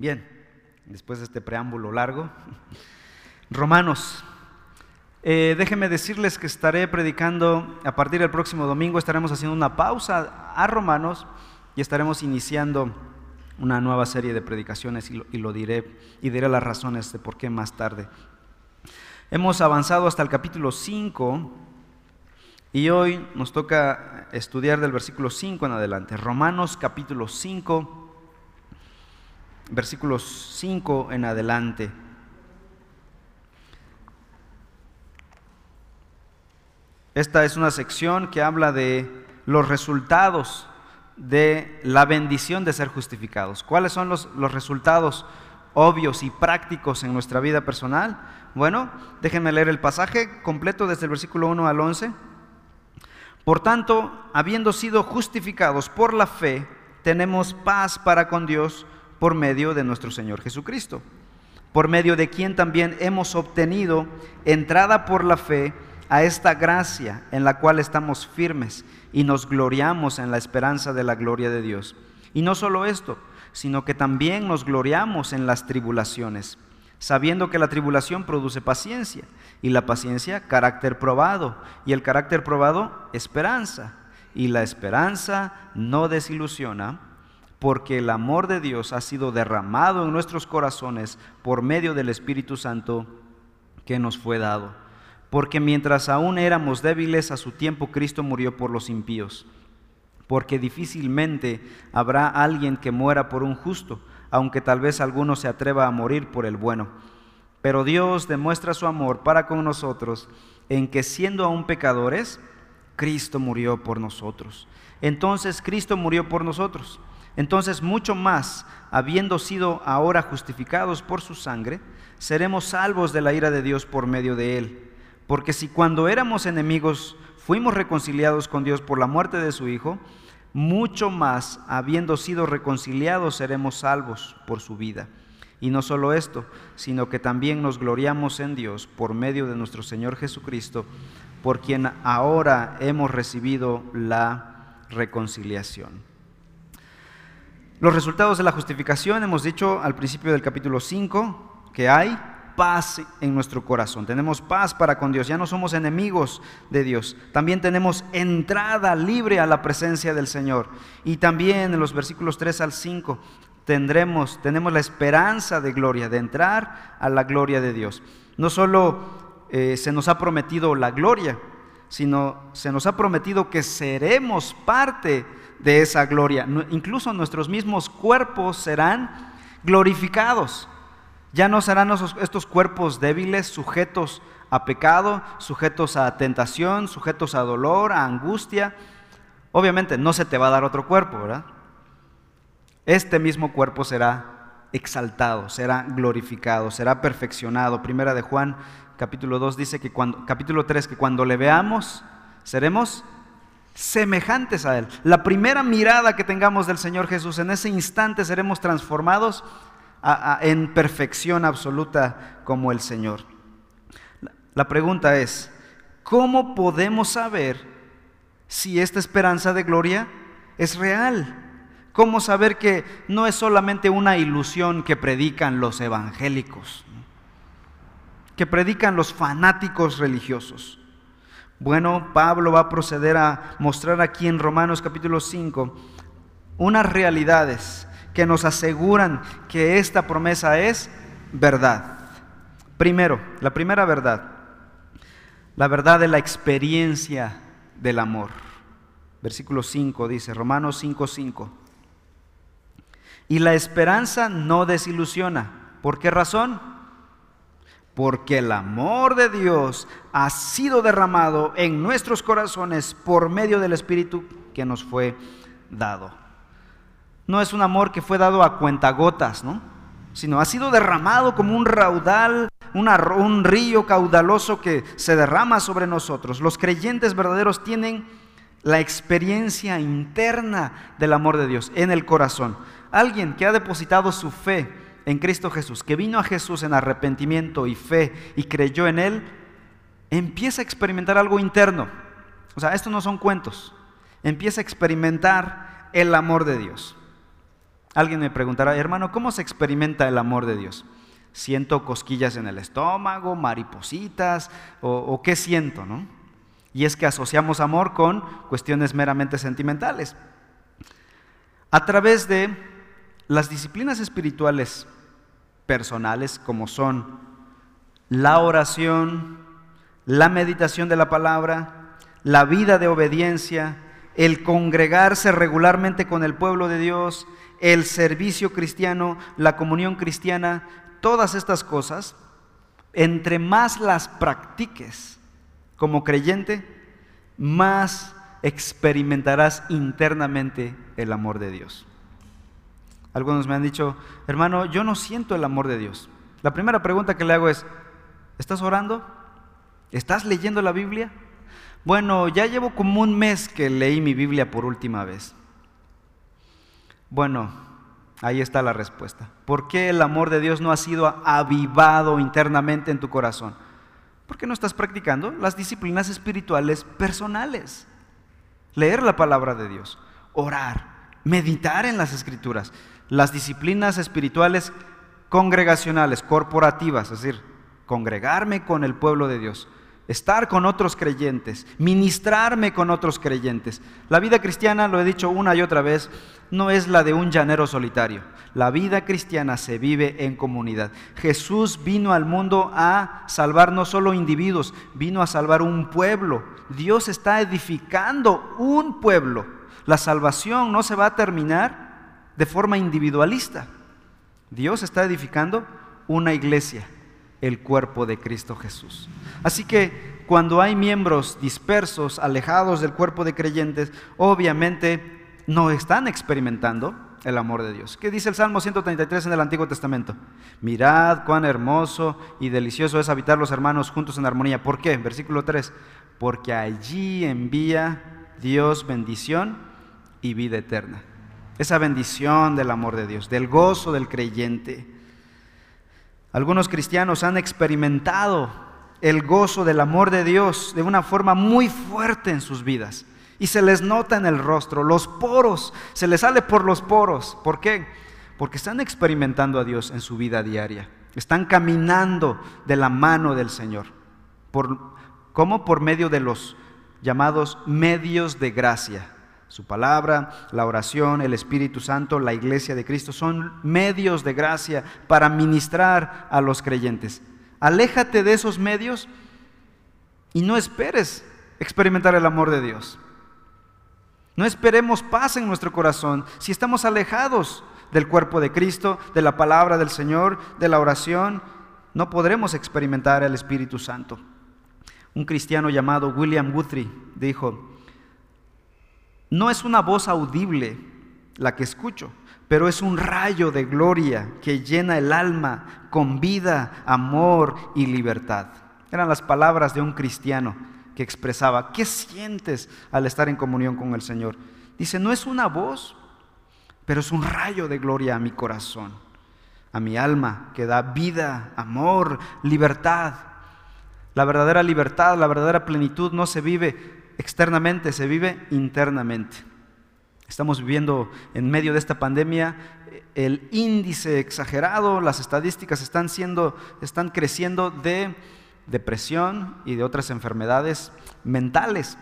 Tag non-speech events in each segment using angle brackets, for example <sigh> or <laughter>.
Bien, después de este preámbulo largo, Romanos. Eh, déjenme decirles que estaré predicando a partir del próximo domingo, estaremos haciendo una pausa a Romanos y estaremos iniciando una nueva serie de predicaciones y lo, y lo diré y diré las razones de por qué más tarde. Hemos avanzado hasta el capítulo 5 y hoy nos toca estudiar del versículo 5 en adelante. Romanos capítulo 5 versículos 5 en adelante. Esta es una sección que habla de los resultados de la bendición de ser justificados. ¿Cuáles son los, los, resultados obvios y prácticos en nuestra vida personal? Bueno, déjenme leer el pasaje completo desde el versículo 1 al 11. Por tanto, habiendo sido justificados por la fe, tenemos paz para con Dios por medio de nuestro Señor Jesucristo, por medio de quien también hemos obtenido entrada por la fe a esta gracia en la cual estamos firmes y nos gloriamos en la esperanza de la gloria de Dios. Y no solo esto, sino que también nos gloriamos en las tribulaciones, sabiendo que la tribulación produce paciencia, y la paciencia carácter probado, y el carácter probado esperanza, y la esperanza no desilusiona porque el amor de Dios ha sido derramado en nuestros corazones por medio del Espíritu Santo que nos fue dado. Porque mientras aún éramos débiles, a su tiempo Cristo murió por los impíos. Porque difícilmente habrá alguien que muera por un justo, aunque tal vez alguno se atreva a morir por el bueno. Pero Dios demuestra su amor para con nosotros en que siendo aún pecadores, Cristo murió por nosotros. Entonces Cristo murió por nosotros entonces mucho más, habiendo sido ahora justificados por su sangre, seremos salvos de la ira de Dios por medio de él. Porque si cuando éramos enemigos fuimos reconciliados con Dios por la muerte de su Hijo, mucho más, habiendo sido reconciliados, seremos salvos por su vida. Y no solo esto, sino que también nos gloriamos en Dios por medio de nuestro Señor Jesucristo, por quien ahora hemos recibido la reconciliación. Los resultados de la justificación, hemos dicho al principio del capítulo 5, que hay paz en nuestro corazón. Tenemos paz para con Dios. Ya no somos enemigos de Dios. También tenemos entrada libre a la presencia del Señor. Y también en los versículos 3 al 5 tendremos, tenemos la esperanza de gloria, de entrar a la gloria de Dios. No solo eh, se nos ha prometido la gloria, sino se nos ha prometido que seremos parte de esa gloria. Incluso nuestros mismos cuerpos serán glorificados. Ya no serán estos cuerpos débiles, sujetos a pecado, sujetos a tentación, sujetos a dolor, a angustia. Obviamente no se te va a dar otro cuerpo, ¿verdad? Este mismo cuerpo será exaltado, será glorificado, será perfeccionado. Primera de Juan, capítulo 2 dice que cuando capítulo 3 que cuando le veamos seremos semejantes a Él. La primera mirada que tengamos del Señor Jesús, en ese instante seremos transformados en perfección absoluta como el Señor. La pregunta es, ¿cómo podemos saber si esta esperanza de gloria es real? ¿Cómo saber que no es solamente una ilusión que predican los evangélicos, que predican los fanáticos religiosos? Bueno, Pablo va a proceder a mostrar aquí en Romanos capítulo 5 unas realidades que nos aseguran que esta promesa es verdad. Primero, la primera verdad, la verdad de la experiencia del amor. Versículo 5 dice, Romanos 5, 5. Y la esperanza no desilusiona. ¿Por qué razón? Porque el amor de Dios ha sido derramado en nuestros corazones por medio del Espíritu que nos fue dado. No es un amor que fue dado a cuentagotas, ¿no? Sino ha sido derramado como un raudal, un río caudaloso que se derrama sobre nosotros. Los creyentes verdaderos tienen la experiencia interna del amor de Dios en el corazón. Alguien que ha depositado su fe en Cristo Jesús, que vino a Jesús en arrepentimiento y fe y creyó en Él, empieza a experimentar algo interno. O sea, estos no son cuentos. Empieza a experimentar el amor de Dios. Alguien me preguntará, hermano, ¿cómo se experimenta el amor de Dios? ¿Siento cosquillas en el estómago, maripositas o, o qué siento? ¿no? Y es que asociamos amor con cuestiones meramente sentimentales. A través de las disciplinas espirituales personales como son la oración, la meditación de la palabra, la vida de obediencia, el congregarse regularmente con el pueblo de Dios, el servicio cristiano, la comunión cristiana, todas estas cosas, entre más las practiques como creyente, más experimentarás internamente el amor de Dios. Algunos me han dicho, hermano, yo no siento el amor de Dios. La primera pregunta que le hago es, ¿estás orando? ¿Estás leyendo la Biblia? Bueno, ya llevo como un mes que leí mi Biblia por última vez. Bueno, ahí está la respuesta. ¿Por qué el amor de Dios no ha sido avivado internamente en tu corazón? Porque no estás practicando las disciplinas espirituales personales. Leer la palabra de Dios, orar, meditar en las escrituras, las disciplinas espirituales congregacionales, corporativas, es decir, congregarme con el pueblo de Dios estar con otros creyentes, ministrarme con otros creyentes. La vida cristiana, lo he dicho una y otra vez, no es la de un llanero solitario. La vida cristiana se vive en comunidad. Jesús vino al mundo a salvar no solo individuos, vino a salvar un pueblo. Dios está edificando un pueblo. La salvación no se va a terminar de forma individualista. Dios está edificando una iglesia el cuerpo de Cristo Jesús. Así que cuando hay miembros dispersos, alejados del cuerpo de creyentes, obviamente no están experimentando el amor de Dios. ¿Qué dice el Salmo 133 en el Antiguo Testamento? Mirad cuán hermoso y delicioso es habitar los hermanos juntos en armonía. ¿Por qué? Versículo 3. Porque allí envía Dios bendición y vida eterna. Esa bendición del amor de Dios, del gozo del creyente. Algunos cristianos han experimentado el gozo del amor de Dios de una forma muy fuerte en sus vidas. Y se les nota en el rostro, los poros, se les sale por los poros. ¿Por qué? Porque están experimentando a Dios en su vida diaria. Están caminando de la mano del Señor. Por, ¿Cómo? Por medio de los llamados medios de gracia. Su palabra, la oración, el Espíritu Santo, la iglesia de Cristo son medios de gracia para ministrar a los creyentes. Aléjate de esos medios y no esperes experimentar el amor de Dios. No esperemos paz en nuestro corazón si estamos alejados del cuerpo de Cristo, de la palabra del Señor, de la oración. No podremos experimentar el Espíritu Santo. Un cristiano llamado William Guthrie dijo, no es una voz audible la que escucho, pero es un rayo de gloria que llena el alma con vida, amor y libertad. Eran las palabras de un cristiano que expresaba, ¿qué sientes al estar en comunión con el Señor? Dice, no es una voz, pero es un rayo de gloria a mi corazón, a mi alma, que da vida, amor, libertad. La verdadera libertad, la verdadera plenitud no se vive externamente, se vive internamente. Estamos viviendo en medio de esta pandemia el índice exagerado, las estadísticas están siendo están creciendo de depresión y de otras enfermedades mentales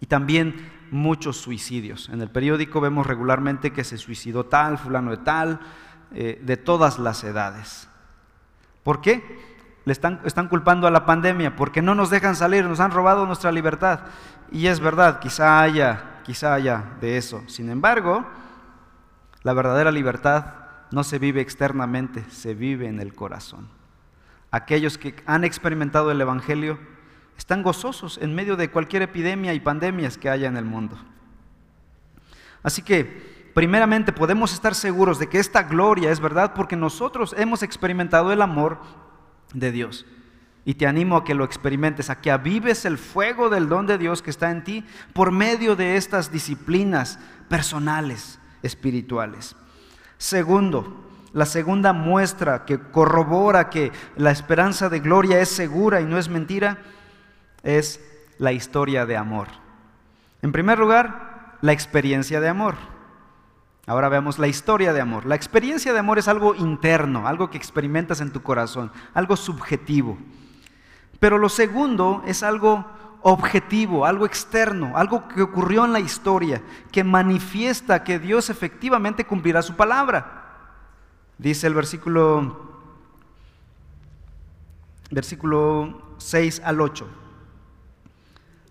y también muchos suicidios. En el periódico vemos regularmente que se suicidó tal, fulano de tal, eh, de todas las edades. ¿Por qué? Le están, están culpando a la pandemia porque no nos dejan salir, nos han robado nuestra libertad. Y es verdad, quizá haya, quizá haya de eso. Sin embargo, la verdadera libertad no se vive externamente, se vive en el corazón. Aquellos que han experimentado el Evangelio están gozosos en medio de cualquier epidemia y pandemias que haya en el mundo. Así que, primeramente, podemos estar seguros de que esta gloria es verdad porque nosotros hemos experimentado el amor de Dios. Y te animo a que lo experimentes, a que avives el fuego del don de Dios que está en ti por medio de estas disciplinas personales, espirituales. Segundo, la segunda muestra que corrobora que la esperanza de gloria es segura y no es mentira es la historia de amor. En primer lugar, la experiencia de amor. Ahora veamos la historia de amor. La experiencia de amor es algo interno, algo que experimentas en tu corazón, algo subjetivo. Pero lo segundo es algo objetivo, algo externo, algo que ocurrió en la historia, que manifiesta que Dios efectivamente cumplirá su palabra. Dice el versículo versículo 6 al 8.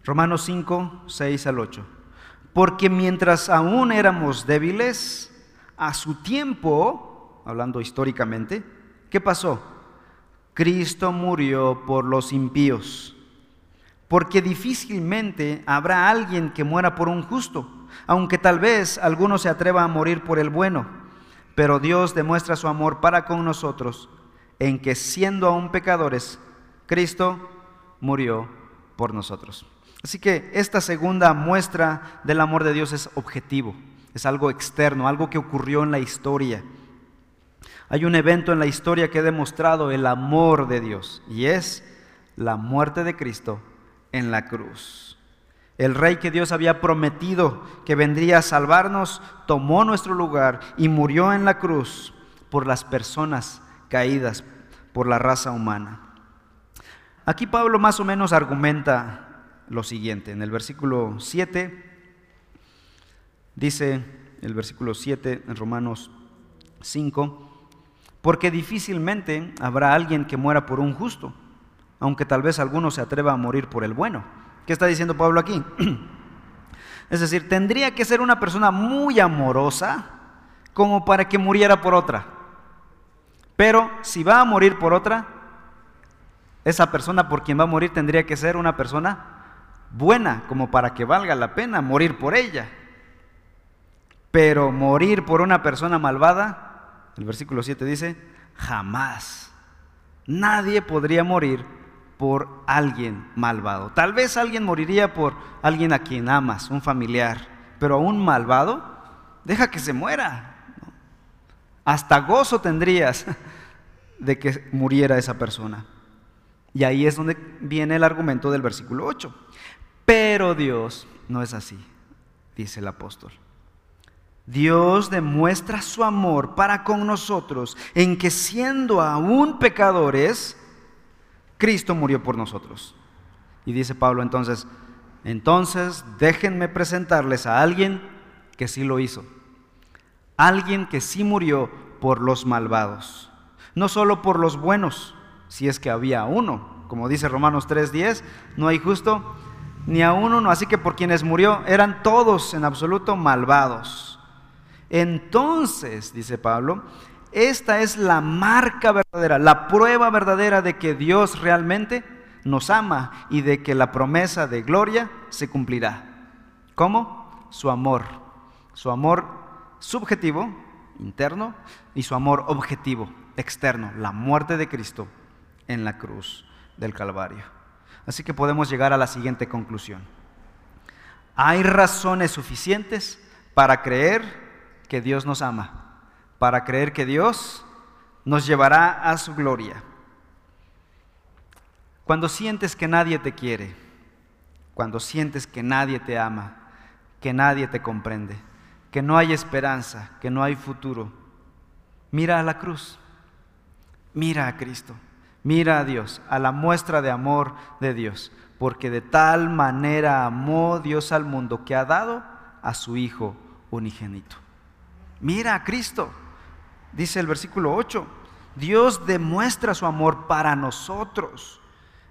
Romanos 5, 6 al 8. Porque mientras aún éramos débiles, a su tiempo, hablando históricamente, ¿qué pasó? Cristo murió por los impíos. Porque difícilmente habrá alguien que muera por un justo, aunque tal vez alguno se atreva a morir por el bueno. Pero Dios demuestra su amor para con nosotros en que siendo aún pecadores, Cristo murió por nosotros. Así que esta segunda muestra del amor de Dios es objetivo, es algo externo, algo que ocurrió en la historia. Hay un evento en la historia que ha demostrado el amor de Dios y es la muerte de Cristo en la cruz. El rey que Dios había prometido que vendría a salvarnos tomó nuestro lugar y murió en la cruz por las personas caídas, por la raza humana. Aquí Pablo más o menos argumenta lo siguiente. En el versículo 7 dice, el versículo 7 en Romanos 5, porque difícilmente habrá alguien que muera por un justo, aunque tal vez alguno se atreva a morir por el bueno. ¿Qué está diciendo Pablo aquí? <clears throat> Es decir, tendría que ser una persona muy amorosa como para que muriera por otra. Pero si va a morir por otra, esa persona por quien va a morir tendría que ser una persona buena como para que valga la pena morir por ella. Pero morir por una persona malvada, el versículo 7 dice, jamás. Nadie podría morir por alguien malvado. Tal vez alguien moriría por alguien a quien amas, un familiar, pero a un malvado, deja que se muera. Hasta gozo tendrías <laughs> de que muriera esa persona. Y ahí es donde viene el argumento del versículo 8. Pero Dios no es así, dice el apóstol. Dios demuestra su amor para con nosotros en que siendo aún pecadores, Cristo murió por nosotros. Y dice Pablo entonces, entonces déjenme presentarles a alguien que sí lo hizo. Alguien que sí murió por los malvados. No solo por los buenos, si es que había uno. Como dice Romanos 3:10, no hay justo ni a uno, no. Así que por quienes murió eran todos en absoluto malvados. Entonces, dice Pablo, esta es la marca verdadera, la prueba verdadera de que Dios realmente nos ama y de que la promesa de gloria se cumplirá. ¿Cómo? Su amor. Su amor subjetivo, interno, y su amor objetivo, externo, la muerte de Cristo en la cruz del Calvario. Así que podemos llegar a la siguiente conclusión. Hay razones suficientes para creer que Dios nos ama, para creer que Dios nos llevará a su gloria. Cuando sientes que nadie te quiere, cuando sientes que nadie te ama, que nadie te comprende, que no hay esperanza, que no hay futuro, mira a la cruz, mira a Cristo. Mira a Dios, a la muestra de amor de Dios, porque de tal manera amó Dios al mundo que ha dado a su Hijo unigénito. Mira a Cristo, dice el versículo 8, Dios demuestra su amor para nosotros,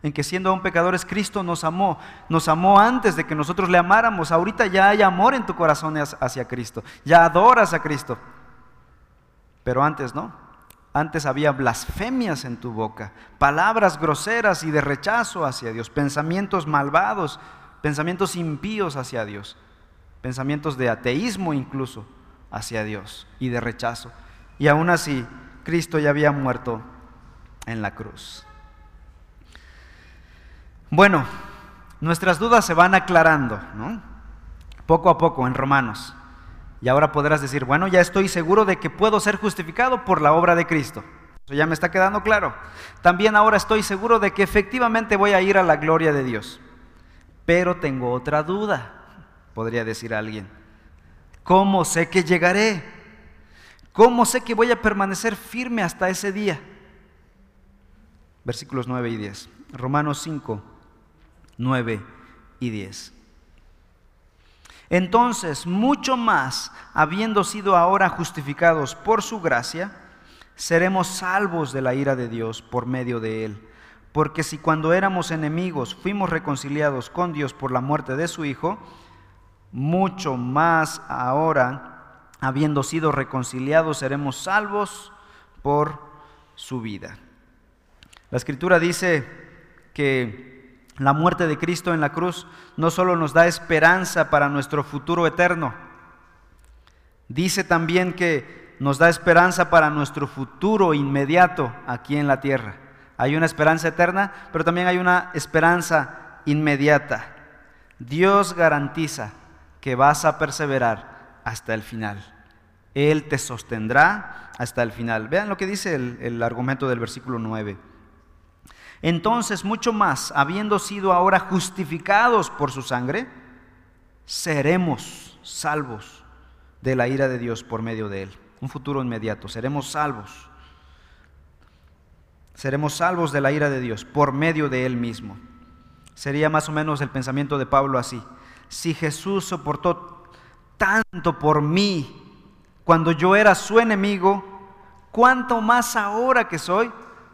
en que siendo aún pecadores Cristo nos amó, nos amó antes de que nosotros le amáramos, ahorita ya hay amor en tu corazón hacia Cristo, ya adoras a Cristo, pero antes no. Antes había blasfemias en tu boca, palabras groseras y de rechazo hacia Dios, pensamientos malvados, pensamientos impíos hacia Dios, pensamientos de ateísmo incluso hacia Dios y de rechazo. Y aún así, Cristo ya había muerto en la cruz. Bueno, nuestras dudas se van aclarando, ¿no? Poco a poco en Romanos. Y ahora podrás decir, bueno, ya estoy seguro de que puedo ser justificado por la obra de Cristo. Eso ya me está quedando claro. También ahora estoy seguro de que efectivamente voy a ir a la gloria de Dios. Pero tengo otra duda, podría decir alguien. ¿Cómo sé que llegaré? ¿Cómo sé que voy a permanecer firme hasta ese día? Versículos 9 y 10. Romanos 5, 9 y 10. Entonces, mucho más, habiendo sido ahora justificados por su gracia, seremos salvos de la ira de Dios por medio de él. Porque si cuando éramos enemigos fuimos reconciliados con Dios por la muerte de su Hijo, mucho más ahora, habiendo sido reconciliados, seremos salvos por su vida. La escritura dice que la muerte de Cristo en la cruz no solo nos da esperanza para nuestro futuro eterno, dice también que nos da esperanza para nuestro futuro inmediato aquí en la tierra. Hay una esperanza eterna, pero también hay una esperanza inmediata. Dios garantiza que vas a perseverar hasta el final. Él te sostendrá hasta el final. Vean lo que dice el, argumento del versículo 9. Entonces, mucho más, habiendo sido ahora justificados por su sangre, seremos salvos de la ira de Dios por medio de él. Un futuro inmediato, seremos salvos. Seremos salvos de la ira de Dios por medio de él mismo. Sería más o menos el pensamiento de Pablo así. Si Jesús soportó tanto por mí cuando yo era su enemigo, ¿cuánto más ahora que soy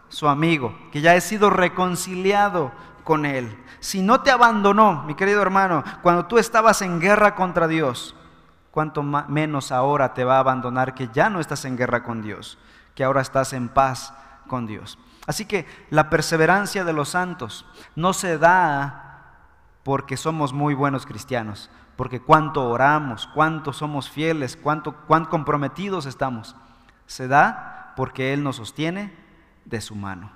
su amigo, que ya he sido reconciliado con Él. Si no te abandonó, mi querido hermano, cuando tú estabas en guerra contra Dios, cuánto menos ahora te va a abandonar que ya no estás en guerra con Dios, que ahora estás en paz con Dios. Así que la perseverancia de los santos no se da porque somos muy buenos cristianos, porque cuánto oramos, cuánto somos fieles, cuánto cuán comprometidos estamos. Se da porque Él nos sostiene de su mano.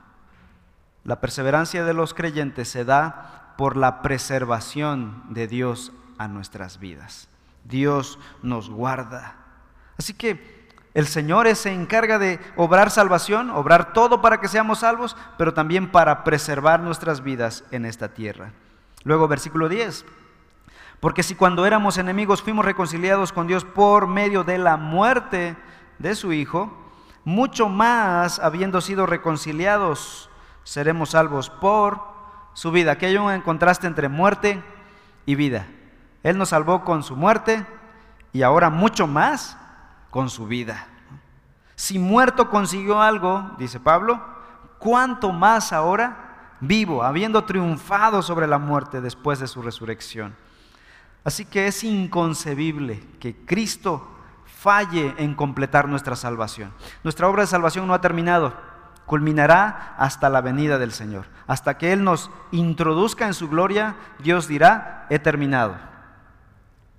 La perseverancia de los creyentes se da por la preservación de Dios a nuestras vidas. Dios nos guarda. Así que el Señor se encarga de obrar salvación, obrar todo para que seamos salvos, pero también para preservar nuestras vidas en esta tierra. Luego versículo 10. Porque si cuando éramos enemigos fuimos reconciliados con Dios por medio de la muerte de su Hijo, mucho más habiendo sido reconciliados, seremos salvos por su vida. Aquí hay un contraste entre muerte y vida. Él nos salvó con su muerte y ahora mucho más con su vida. Si muerto consiguió algo, dice Pablo, ¿cuánto más ahora vivo, habiendo triunfado sobre la muerte después de su resurrección? Así que es inconcebible que Cristo falle en completar nuestra salvación. Nuestra obra de salvación no ha terminado, culminará hasta la venida del Señor. Hasta que Él nos introduzca en su gloria, Dios dirá, he terminado.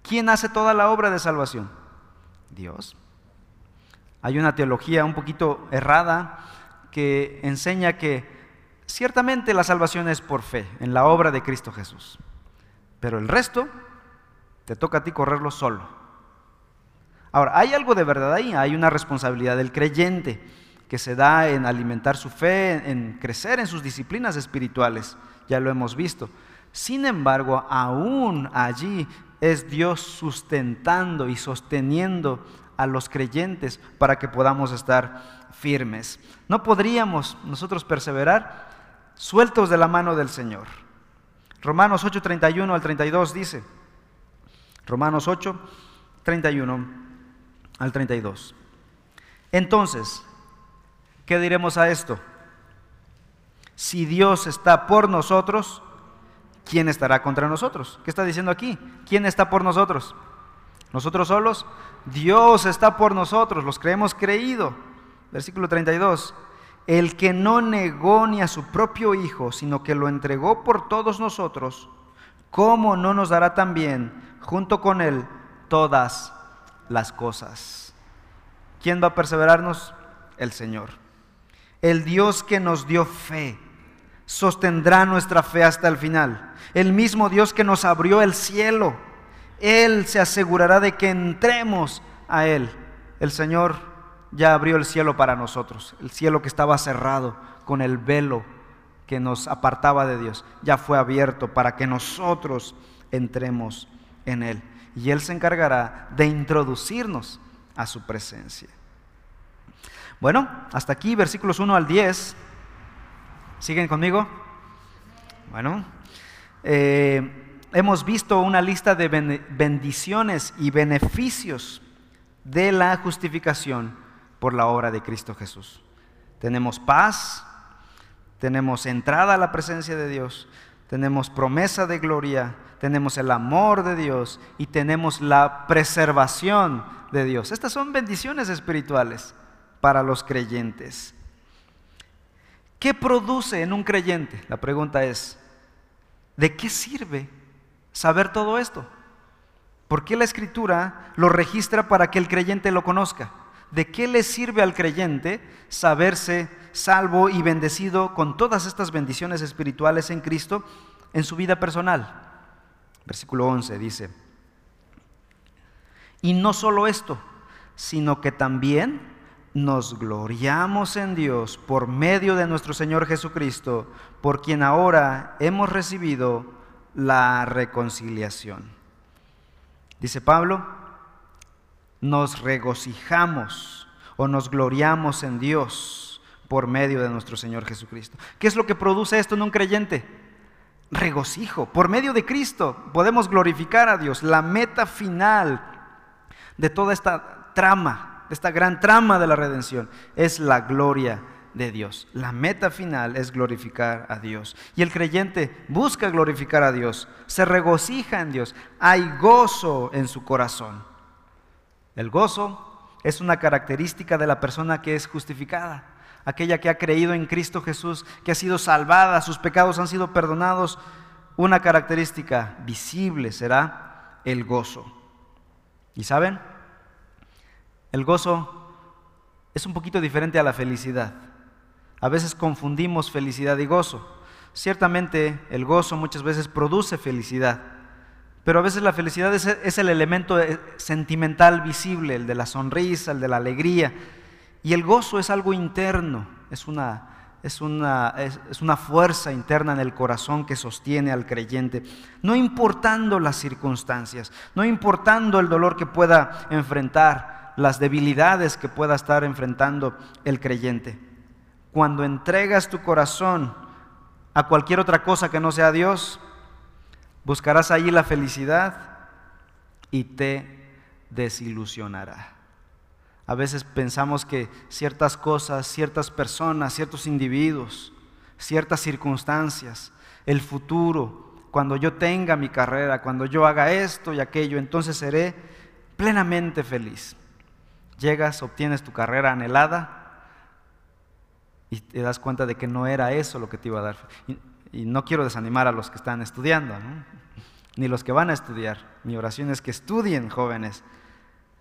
¿Quién hace toda la obra de salvación? Dios. Hay una teología un poquito errada que enseña que ciertamente la salvación es por fe, en la obra de Cristo Jesús. Pero el resto te toca a ti correrlo solo. Ahora, hay algo de verdad ahí, hay una responsabilidad del creyente que se da en alimentar su fe, en crecer en sus disciplinas espirituales, ya lo hemos visto. Sin embargo, aún allí es Dios sustentando y sosteniendo a los creyentes para que podamos estar firmes. No podríamos nosotros perseverar sueltos de la mano del Señor. Romanos 8, 31 al 32 dice, Romanos 8, 31 al 32. Entonces, ¿qué diremos a esto? Si Dios está por nosotros, ¿quién estará contra nosotros? ¿Qué está diciendo aquí? ¿Quién está por nosotros? ¿Nosotros solos? Dios está por nosotros, los que hemos creído. Versículo 32. El que no negó ni a su propio Hijo, sino que lo entregó por todos nosotros, ¿cómo no nos dará también, junto con Él, todas las cosas. ¿Quién va a perseverarnos? El Señor. El Dios que nos dio fe sostendrá nuestra fe hasta el final. El mismo Dios que nos abrió el cielo, Él se asegurará de que entremos a Él. El Señor ya abrió el cielo para nosotros, el cielo que estaba cerrado con el velo que nos apartaba de Dios, ya fue abierto para que nosotros entremos en Él. Y Él se encargará de introducirnos a su presencia. Bueno, hasta aquí versículos 1 al 10. ¿Siguen conmigo? Bueno, eh, hemos visto una lista de bendiciones y beneficios de la justificación por la obra de Cristo Jesús. Tenemos paz, tenemos entrada a la presencia de Dios, tenemos promesa de gloria, tenemos el amor de Dios y tenemos la preservación de Dios. Estas son bendiciones espirituales para los creyentes. ¿Qué produce en un creyente? La pregunta es, ¿de qué sirve saber todo esto? ¿Por qué la escritura lo registra para que el creyente lo conozca? ¿De qué le sirve al creyente saberse salvo y bendecido con todas estas bendiciones espirituales en Cristo en su vida personal? Versículo 11 dice, y no solo esto, sino que también nos gloriamos en Dios por medio de nuestro Señor Jesucristo, por quien ahora hemos recibido la reconciliación. Dice Pablo, nos regocijamos o nos gloriamos en Dios por medio de nuestro Señor Jesucristo. ¿Qué es lo que produce esto en un creyente? Regocijo. Por medio de Cristo podemos glorificar a Dios. La meta final de toda esta trama esta gran trama de la redención, es la gloria de Dios. La meta final es glorificar a Dios. Y el creyente busca glorificar a Dios, se regocija en Dios, hay gozo en su corazón. El gozo es una característica de la persona que es justificada, aquella que ha creído en Cristo Jesús, que ha sido salvada, sus pecados han sido perdonados. Una característica visible será el gozo. ¿Y saben? El gozo es un poquito diferente a la felicidad. A veces confundimos felicidad y gozo. Ciertamente el gozo muchas veces produce felicidad, pero a veces la felicidad es, el elemento eh, sentimental visible, el de la sonrisa, el de la alegría. Y el gozo es algo interno, es una, es una, es una fuerza interna en el corazón que sostiene al creyente, no importando las circunstancias, no importando el dolor que pueda enfrentar, las debilidades que pueda estar enfrentando el creyente. Cuando entregas tu corazón a cualquier otra cosa que no sea Dios, buscarás allí la felicidad y te desilusionará. A veces pensamos que ciertas cosas, ciertas personas, ciertos individuos, ciertas circunstancias, el futuro, cuando yo tenga mi carrera, cuando yo haga esto y aquello, entonces seré plenamente feliz. Llegas, obtienes tu carrera anhelada y te das cuenta de que no era eso lo que te iba a dar. Y, no quiero desanimar a los que están estudiando, ni los que van a estudiar. Mi oración es que estudien jóvenes,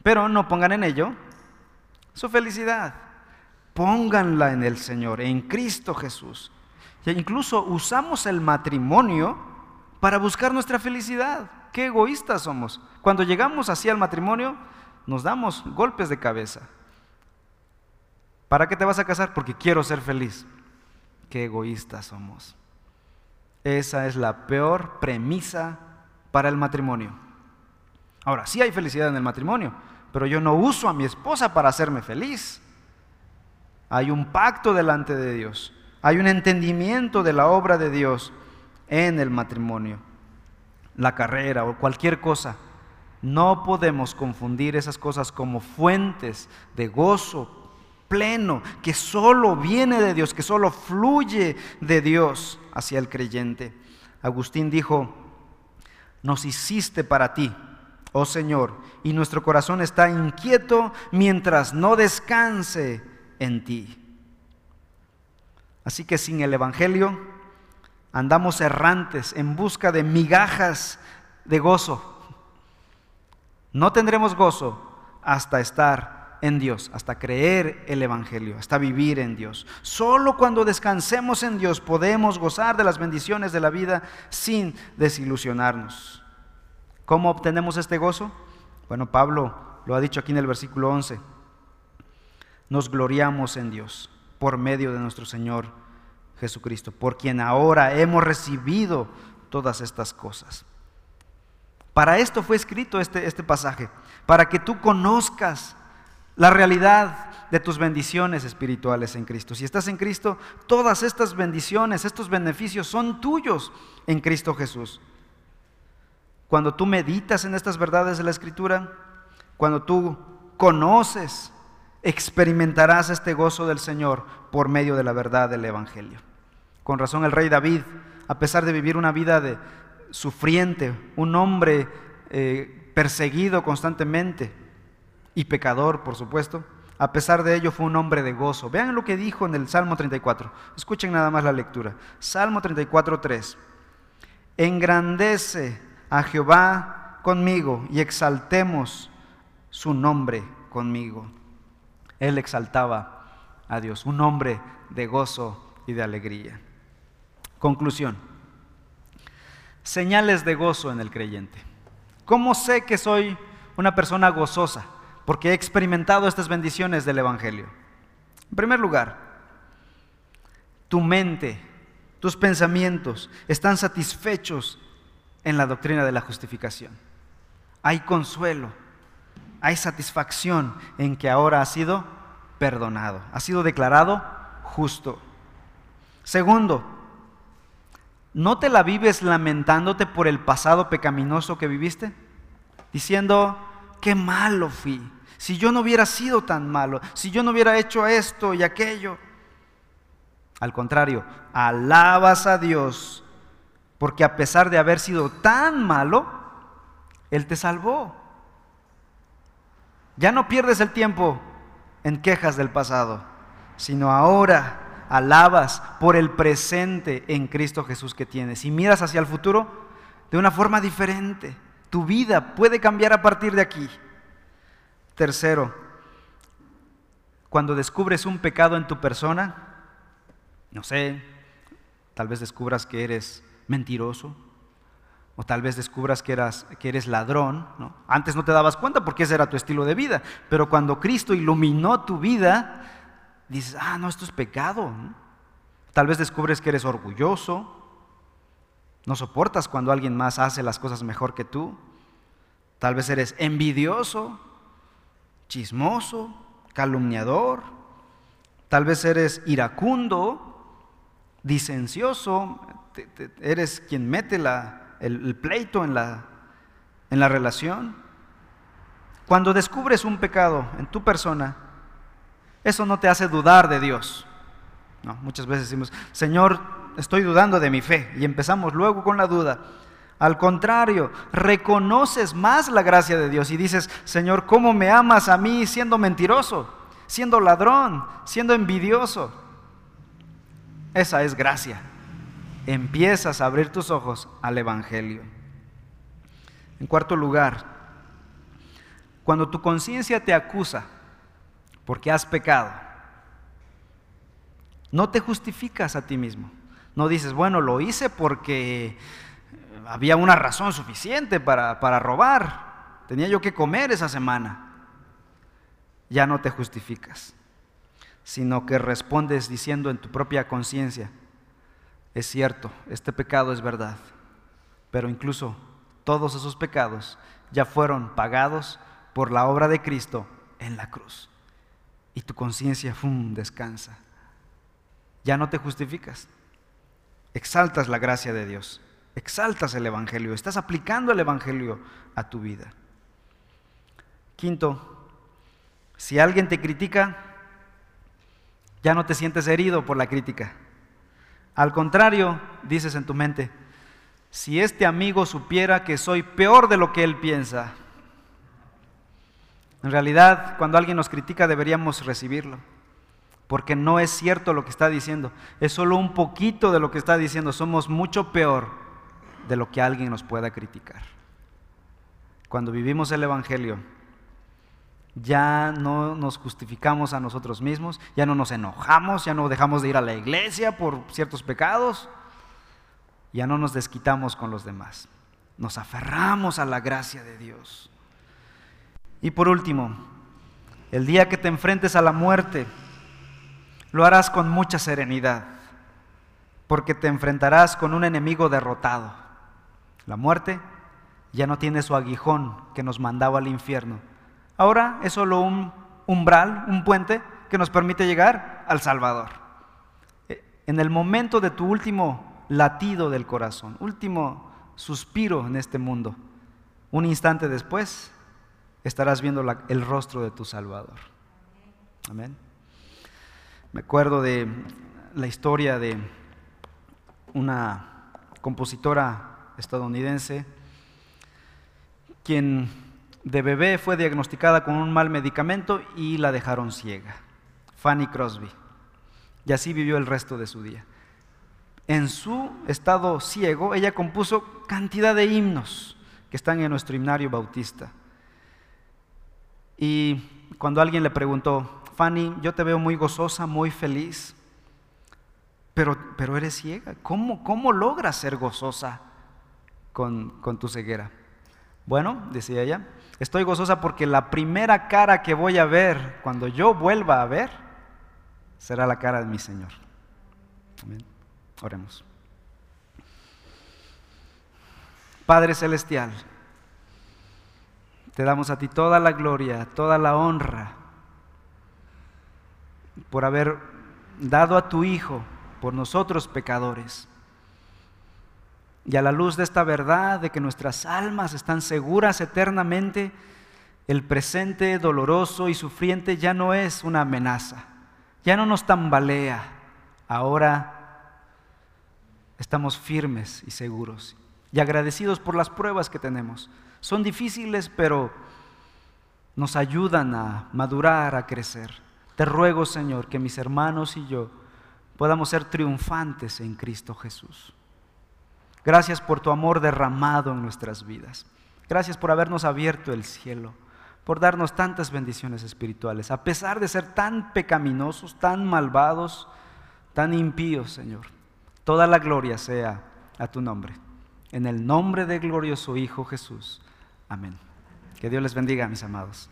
pero no pongan en ello su felicidad. Pónganla en el Señor, en Cristo Jesús. E incluso usamos el matrimonio para buscar nuestra felicidad. Qué egoístas somos. Cuando llegamos así al matrimonio, nos damos golpes de cabeza. ¿Para qué te vas a casar? Porque quiero ser feliz. Qué egoístas somos. Esa es la peor premisa para el matrimonio. Ahora, sí hay felicidad en el matrimonio, pero yo no uso a mi esposa para hacerme feliz. Hay un pacto delante de Dios. Hay un entendimiento de la obra de Dios en el matrimonio. La carrera o cualquier cosa no podemos confundir esas cosas como fuentes de gozo pleno, que solo viene de Dios, que solo fluye de Dios hacia el creyente. Agustín dijo, nos hiciste para ti, oh Señor, y nuestro corazón está inquieto mientras no descanse en ti. Así que sin el Evangelio andamos errantes en busca de migajas de gozo no tendremos gozo hasta estar en Dios, hasta creer el Evangelio, hasta vivir en Dios. Solo cuando descansemos en Dios podemos gozar de las bendiciones de la vida sin desilusionarnos. ¿Cómo obtenemos este gozo? Bueno, Pablo lo ha dicho aquí en el versículo 11. Nos gloriamos en Dios por medio de nuestro Señor Jesucristo, por quien ahora hemos recibido todas estas cosas. Para esto fue escrito este, este pasaje, para que tú conozcas la realidad de tus bendiciones espirituales en Cristo. Si estás en Cristo, todas estas bendiciones, estos beneficios son tuyos en Cristo Jesús. Cuando tú meditas en estas verdades de la Escritura, cuando tú conoces, experimentarás este gozo del Señor por medio de la verdad del Evangelio. Con razón el rey David, a pesar de vivir una vida de sufriente, un hombre eh, perseguido constantemente y pecador, por supuesto, a pesar de ello fue un hombre de gozo. Vean lo que dijo en el Salmo 34. Escuchen nada más la lectura. Salmo 34, 3. Engrandece a Jehová conmigo y exaltemos su nombre conmigo. Él exaltaba a Dios, un hombre de gozo y de alegría. Conclusión. Señales de gozo en el creyente. ¿Cómo sé que soy una persona gozosa? porque he experimentado estas bendiciones del Evangelio. En primer lugar, tu mente, tus pensamientos están satisfechos en la doctrina de la justificación. Hay consuelo, hay satisfacción en que ahora ha sido perdonado, ha sido declarado justo. Segundo, ¿no te la vives lamentándote por el pasado pecaminoso que viviste? Diciendo, qué malo fui, si yo no hubiera sido tan malo, si yo no hubiera hecho esto y aquello. Al contrario, alabas a Dios porque a pesar de haber sido tan malo, Él te salvó. Ya no pierdes el tiempo en quejas del pasado, sino ahora alabas por el presente en Cristo Jesús que tienes y miras hacia el futuro de una forma diferente. Tu vida puede cambiar a partir de aquí. Tercero, cuando descubres un pecado en tu persona, no sé, tal vez descubras que eres mentiroso, o tal vez descubras que, eras, que eres ladrón. ¿no? Antes no te dabas cuenta porque ese era tu estilo de vida, pero cuando Cristo iluminó tu vida, dices, ah, no, esto es pecado. Tal vez descubres que eres orgulloso, no soportas cuando alguien más hace las cosas mejor que tú. Tal vez eres envidioso, chismoso, calumniador, tal vez eres iracundo, disencioso, eres quien mete el, pleito en la, en la relación. Cuando descubres un pecado en tu persona, eso no te hace dudar de Dios. No, muchas veces decimos, Señor, estoy dudando de mi fe. Y empezamos luego con la duda. Al contrario, reconoces más la gracia de Dios y dices, Señor, ¿cómo me amas a mí siendo mentiroso, siendo ladrón, siendo envidioso? Esa es gracia. Empiezas a abrir tus ojos al Evangelio. En cuarto lugar, cuando tu conciencia te acusa porque has pecado, no te justificas a ti mismo. No dices, bueno, lo hice porque había una razón suficiente para, para robar. Tenía yo que comer esa semana. Ya no te justificas, sino que respondes diciendo en tu propia conciencia, es cierto, este pecado es verdad, pero incluso todos esos pecados ya fueron pagados por la obra de Cristo en la cruz. Y tu conciencia, descansa. Ya no te justificas. Exaltas la gracia de Dios exaltas el Evangelio, estás aplicando el Evangelio a tu vida. Quinto, si alguien te critica, ya no te sientes herido por la crítica. Al contrario, dices en tu mente, si este amigo supiera que soy peor de lo que él piensa, en realidad cuando alguien nos critica deberíamos recibirlo, porque no es cierto lo que está diciendo, es solo un poquito de lo que está diciendo, somos mucho peor de lo que alguien nos pueda criticar. Cuando vivimos el Evangelio, ya no nos justificamos a nosotros mismos, ya no nos enojamos, ya no dejamos de ir a la iglesia por ciertos pecados, ya no nos desquitamos con los demás, nos aferramos a la gracia de Dios. Y por último, el día que te enfrentes a la muerte, lo harás con mucha serenidad, porque te enfrentarás con un enemigo derrotado la muerte ya no tiene su aguijón que nos mandaba al infierno. Ahora es solo un umbral, un puente que nos permite llegar al Salvador. Eh, en el momento de tu último latido del corazón, último suspiro en este mundo, un instante después estarás viendo el rostro de tu Salvador. Amén. Me acuerdo de la historia de una compositora estadounidense quien de bebé fue diagnosticada con un mal medicamento y la dejaron ciega. Fanny Crosby. Y así vivió el resto de su día. En su estado ciego, ella compuso cantidad de himnos que están en nuestro himnario bautista. Y cuando alguien le preguntó, Fanny, yo te veo muy gozosa, muy feliz, pero, pero eres ciega. ¿Cómo, ¿Cómo logras ser gozosa con, con tu ceguera? Bueno, decía ella, estoy gozosa porque la primera cara que voy a ver cuando yo vuelva a ver será la cara de mi Señor. Amén. Oremos. Padre Celestial, te damos a ti toda la gloria, toda la honra por haber dado a tu Hijo por nosotros pecadores. Y a la luz de esta verdad de que nuestras almas están seguras eternamente, el presente doloroso y sufriente ya no es una amenaza, ya no nos tambalea, ahora estamos firmes y seguros y agradecidos por las pruebas que tenemos. Son difíciles, pero nos ayudan a madurar, a crecer. Te ruego, Señor, que mis hermanos y yo podamos ser triunfantes en Cristo Jesús. Gracias por tu amor derramado en nuestras vidas. Gracias por habernos abierto el cielo, por darnos tantas bendiciones espirituales, a pesar de ser tan pecaminosos, tan malvados, tan impíos, Señor. Toda la gloria sea a tu nombre. En el nombre del glorioso Hijo Jesús. Amén. Que Dios les bendiga, mis amados.